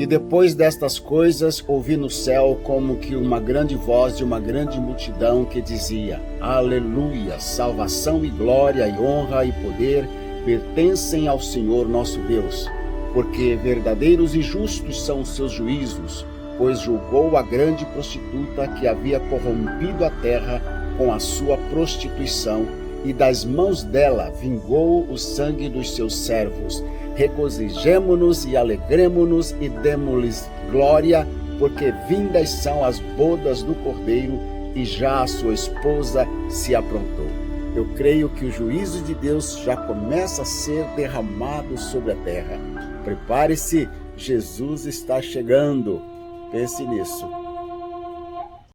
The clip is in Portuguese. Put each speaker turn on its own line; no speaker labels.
E depois destas coisas, ouvi no céu como que uma grande voz de uma grande multidão que dizia: Aleluia! Salvação e glória e honra e poder pertencem ao Senhor nosso Deus, porque verdadeiros e justos são os seus juízos, pois julgou a grande prostituta que havia corrompido a terra com a sua prostituição, e das mãos dela vingou o sangue dos seus servos regozijemo-nos e alegremo-nos e demos-lhes glória, porque vindas são as bodas do Cordeiro e já a sua esposa se aprontou. Eu creio que o juízo de Deus já começa a ser derramado sobre a terra. Prepare-se, Jesus está chegando. Pense nisso.